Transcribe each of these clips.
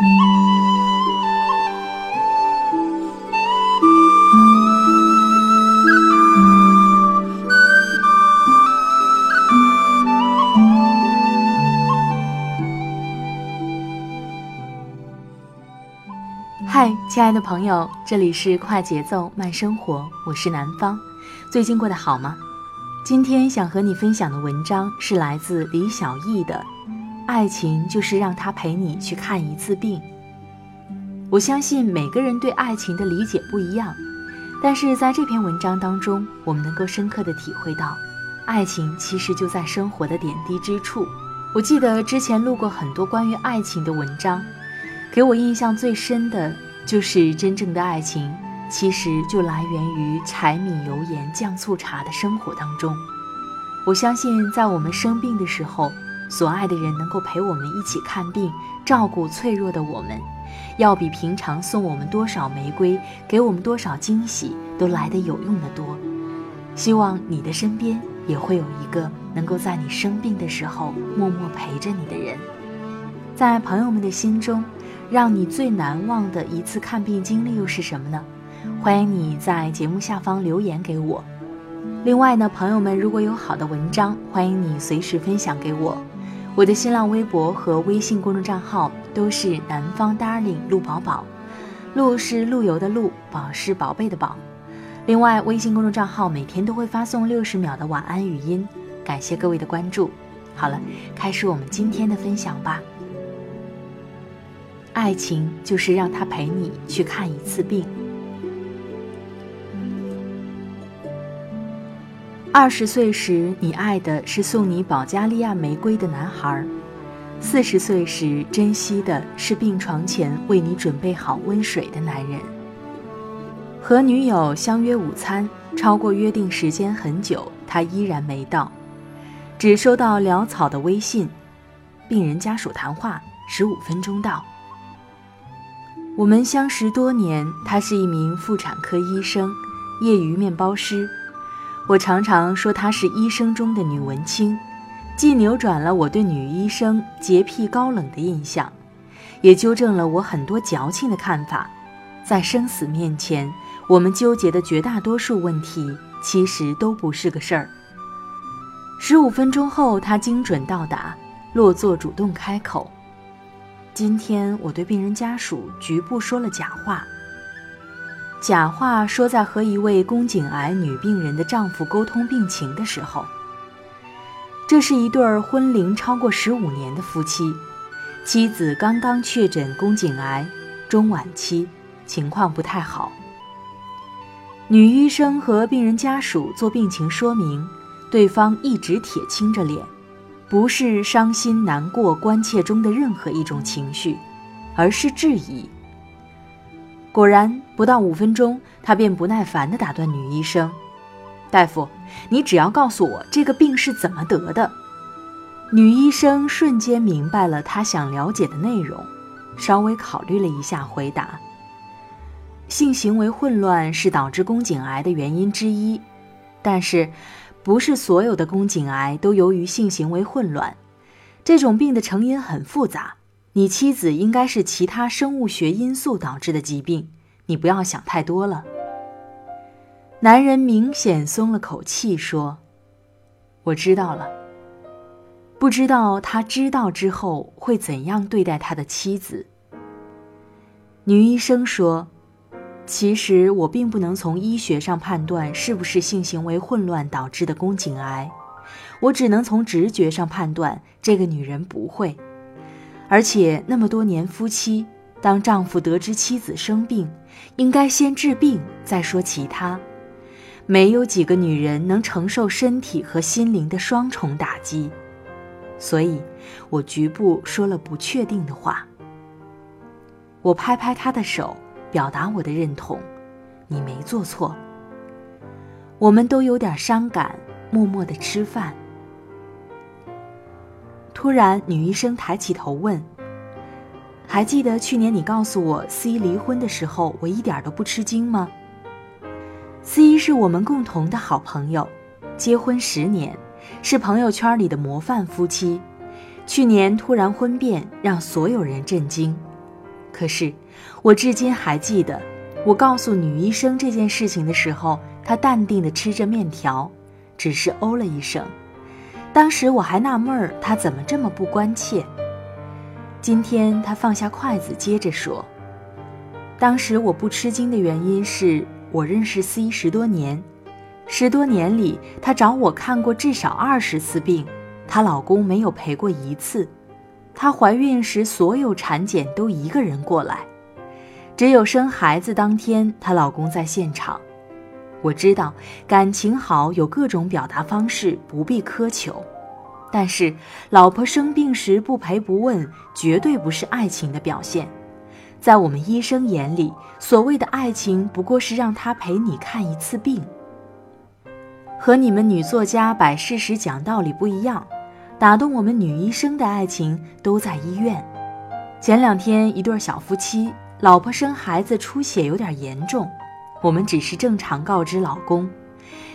嗨，亲爱的朋友，这里是快节奏慢生活，我是南方。最近过得好吗？今天想和你分享的文章是来自李小艺的《爱情就是让他陪你去看一次病》。我相信每个人对爱情的理解不一样，但是在这篇文章当中，我们能够深刻的体会到，爱情其实就在生活的点滴之处。我记得之前录过很多关于爱情的文章，给我印象最深的。就是真正的爱情，其实就来源于柴米油盐酱醋茶的生活当中。我相信，在我们生病的时候，所爱的人能够陪我们一起看病，照顾脆弱的我们，要比平常送我们多少玫瑰，给我们多少惊喜，都来得有用的多。希望你的身边也会有一个能够在你生病的时候默默陪着你的人，在朋友们的心中。让你最难忘的一次看病经历又是什么呢？欢迎你在节目下方留言给我。另外呢，朋友们如果有好的文章，欢迎你随时分享给我。我的新浪微博和微信公众账号都是南方 darling 陆宝宝，陆是陆游的陆，宝是宝贝的宝。另外，微信公众账号每天都会发送六十秒的晚安语音，感谢各位的关注。好了，开始我们今天的分享吧。爱情就是让他陪你去看一次病。二十岁时，你爱的是送你保加利亚玫瑰的男孩；四十岁时，珍惜的是病床前为你准备好温水的男人。和女友相约午餐，超过约定时间很久，他依然没到，只收到潦草的微信：“病人家属谈话，十五分钟到。”我们相识多年，他是一名妇产科医生，业余面包师。我常常说她是医生中的女文青，既扭转了我对女医生洁癖高冷的印象，也纠正了我很多矫情的看法。在生死面前，我们纠结的绝大多数问题其实都不是个事儿。十五分钟后，他精准到达，落座主动开口。今天我对病人家属局部说了假话。假话说在和一位宫颈癌女病人的丈夫沟通病情的时候。这是一对婚龄超过十五年的夫妻，妻子刚刚确诊宫颈癌，中晚期，情况不太好。女医生和病人家属做病情说明，对方一直铁青着脸。不是伤心、难过、关切中的任何一种情绪，而是质疑。果然，不到五分钟，他便不耐烦地打断女医生：“大夫，你只要告诉我这个病是怎么得的。”女医生瞬间明白了他想了解的内容，稍微考虑了一下，回答：“性行为混乱是导致宫颈癌的原因之一，但是。”不是所有的宫颈癌都由于性行为混乱，这种病的成因很复杂。你妻子应该是其他生物学因素导致的疾病，你不要想太多了。男人明显松了口气，说：“我知道了。”不知道他知道之后会怎样对待他的妻子。女医生说：“其实我并不能从医学上判断是不是性行为混乱导致的宫颈癌，我只能从直觉上判断这个女人不会。而且那么多年夫妻，当丈夫得知妻子生病，应该先治病再说其他。没有几个女人能承受身体和心灵的双重打击，所以我局部说了不确定的话。”我拍拍他的手，表达我的认同。你没做错。我们都有点伤感，默默的吃饭。突然，女医生抬起头问：“还记得去年你告诉我 C 离婚的时候，我一点都不吃惊吗？”C 是我们共同的好朋友，结婚十年，是朋友圈里的模范夫妻。去年突然婚变，让所有人震惊。可是，我至今还记得，我告诉女医生这件事情的时候，她淡定地吃着面条，只是哦了一声。当时我还纳闷儿，她怎么这么不关切。今天她放下筷子，接着说：“当时我不吃惊的原因是我认识 C 十多年，十多年里她找我看过至少二十次病，她老公没有陪过一次。”她怀孕时，所有产检都一个人过来，只有生孩子当天，她老公在现场。我知道感情好有各种表达方式，不必苛求。但是老婆生病时不陪不问，绝对不是爱情的表现。在我们医生眼里，所谓的爱情不过是让他陪你看一次病。和你们女作家摆事实讲道理不一样。打动我们女医生的爱情都在医院。前两天，一对小夫妻，老婆生孩子出血有点严重，我们只是正常告知老公。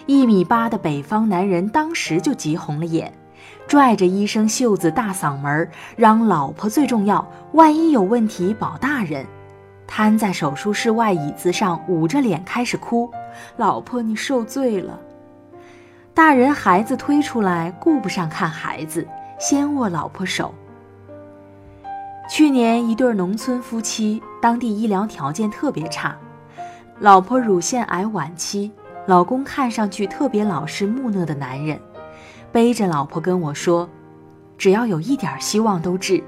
一米八的北方男人当时就急红了眼，拽着医生袖子，大嗓门嚷：“老婆最重要，万一有问题保大人。”瘫在手术室外椅子上，捂着脸开始哭：“老婆，你受罪了。”大人孩子推出来，顾不上看孩子，先握老婆手。去年一对农村夫妻，当地医疗条件特别差，老婆乳腺癌晚期，老公看上去特别老实木讷的男人，背着老婆跟我说：“只要有一点希望都治，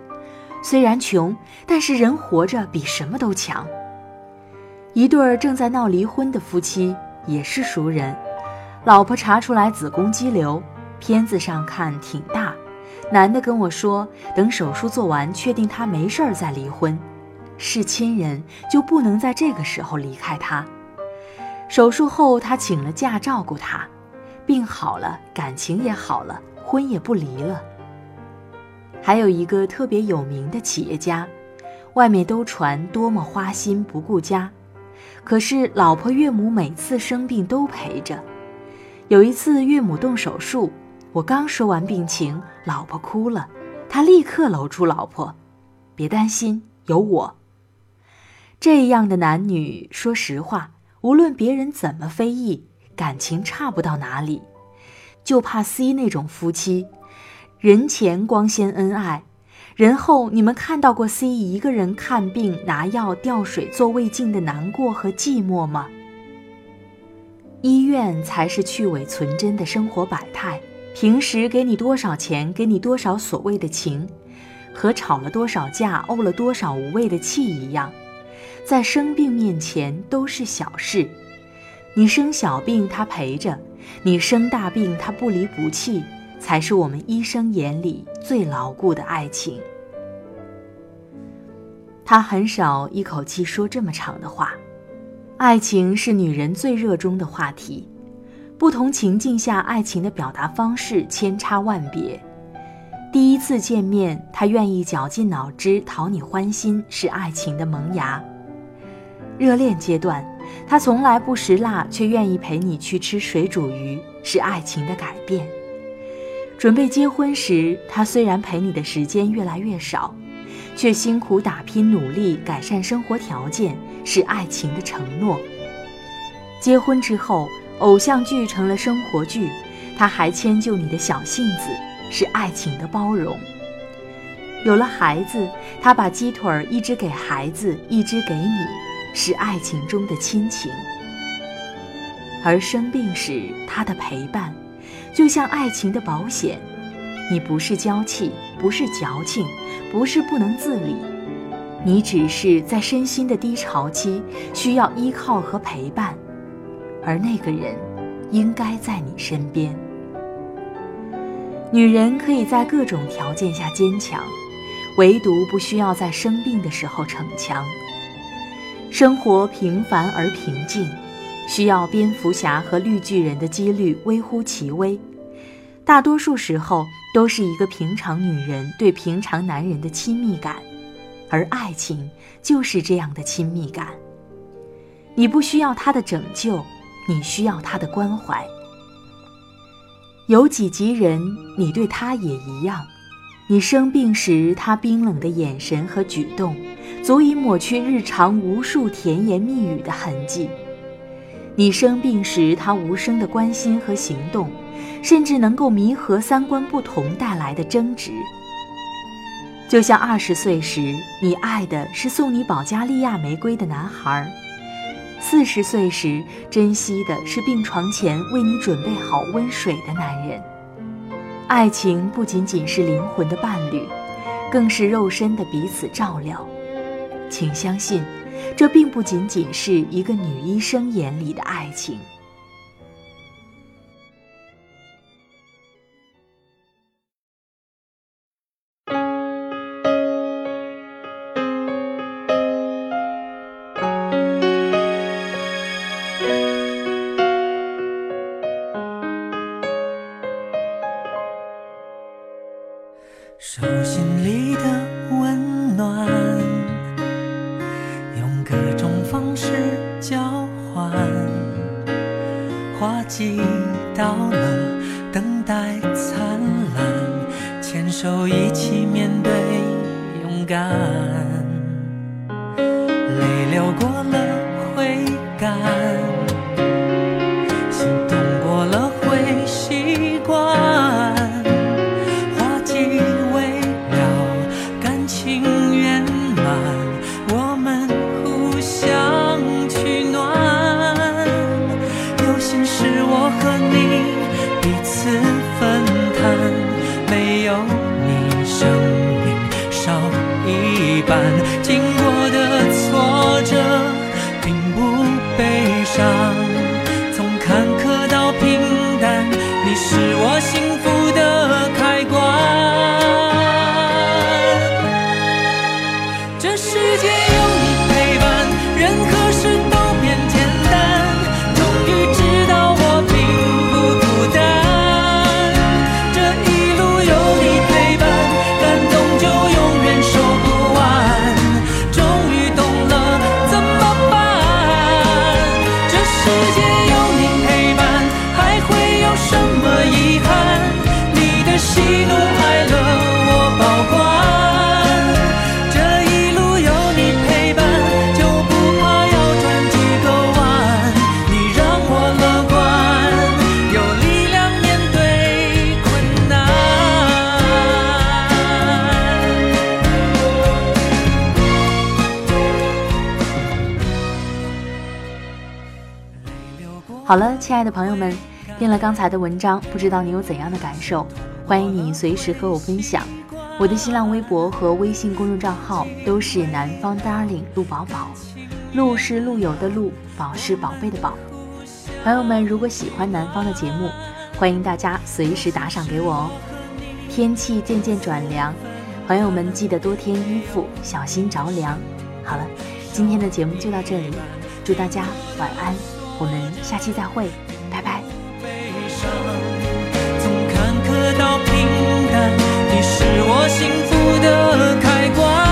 虽然穷，但是人活着比什么都强。”一对正在闹离婚的夫妻也是熟人。老婆查出来子宫肌瘤，片子上看挺大。男的跟我说，等手术做完，确定他没事儿再离婚。是亲人就不能在这个时候离开他。手术后，他请了假照顾他，病好了，感情也好了，婚也不离了。还有一个特别有名的企业家，外面都传多么花心不顾家，可是老婆岳母每次生病都陪着。有一次岳母动手术，我刚说完病情，老婆哭了，他立刻搂住老婆，别担心，有我。这样的男女，说实话，无论别人怎么非议，感情差不到哪里，就怕 C 那种夫妻，人前光鲜恩爱，人后你们看到过 C 一个人看病、拿药、吊水、做胃镜的难过和寂寞吗？医院才是去伪存真的生活百态。平时给你多少钱，给你多少所谓的情，和吵了多少架、怄了多少无谓的气一样，在生病面前都是小事。你生小病他陪着，你生大病他不离不弃，才是我们医生眼里最牢固的爱情。他很少一口气说这么长的话。爱情是女人最热衷的话题，不同情境下，爱情的表达方式千差万别。第一次见面，他愿意绞尽脑汁讨你欢心，是爱情的萌芽；热恋阶段，他从来不食辣，却愿意陪你去吃水煮鱼，是爱情的改变；准备结婚时，他虽然陪你的时间越来越少。却辛苦打拼努力改善生活条件，是爱情的承诺。结婚之后，偶像剧成了生活剧，他还迁就你的小性子，是爱情的包容。有了孩子，他把鸡腿一只给孩子，一只给你，是爱情中的亲情。而生病时，他的陪伴，就像爱情的保险。你不是娇气，不是矫情，不是不能自理，你只是在身心的低潮期需要依靠和陪伴，而那个人，应该在你身边。女人可以在各种条件下坚强，唯独不需要在生病的时候逞强。生活平凡而平静，需要蝙蝠侠和绿巨人的几率微乎其微。大多数时候都是一个平常女人对平常男人的亲密感，而爱情就是这样的亲密感。你不需要他的拯救，你需要他的关怀。有几级人，你对他也一样。你生病时，他冰冷的眼神和举动，足以抹去日常无数甜言蜜语的痕迹。你生病时，他无声的关心和行动，甚至能够弥合三观不同带来的争执。就像二十岁时，你爱的是送你保加利亚玫瑰的男孩。四十岁时，珍惜的是病床前为你准备好温水的男人。爱情不仅仅是灵魂的伴侣，更是肉身的彼此照料。请相信，这并不仅仅是一个女医生眼里的爱情。是交换，花季到了，等待灿烂，牵手一起面对勇敢，好了，亲爱的朋友们，听了刚才的文章，不知道你有怎样的感受？欢迎你随时和我分享。我的新浪微博和微信公众账号都是南方 darling 陆宝宝，陆是陆游的陆，宝是宝贝的宝。朋友们，如果喜欢南方的节目，欢迎大家随时打赏给我哦。天气渐渐转凉，朋友们记得多添衣服，小心着凉。好了，今天的节目就到这里，祝大家晚安。我们下期再会，拜拜。从坎坷到平淡，你是我幸福的开关。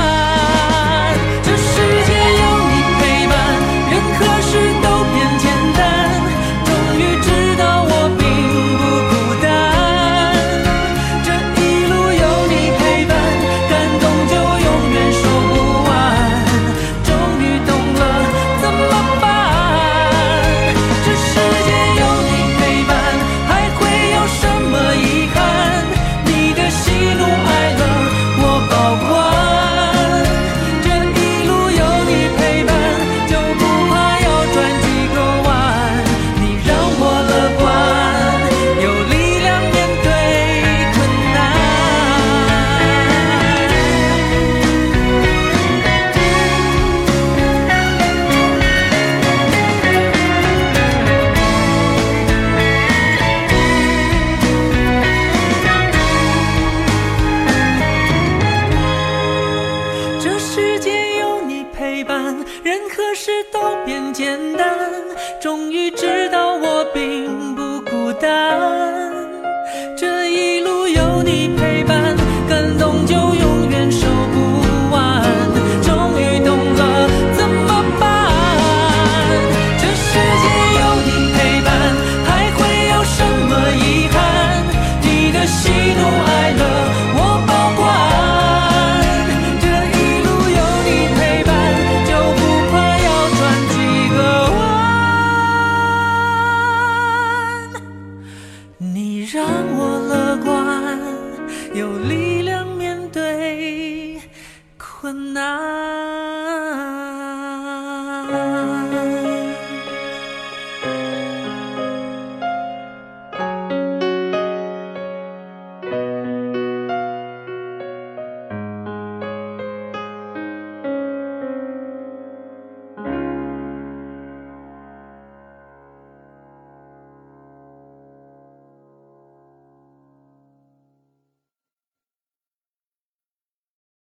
заклинаю.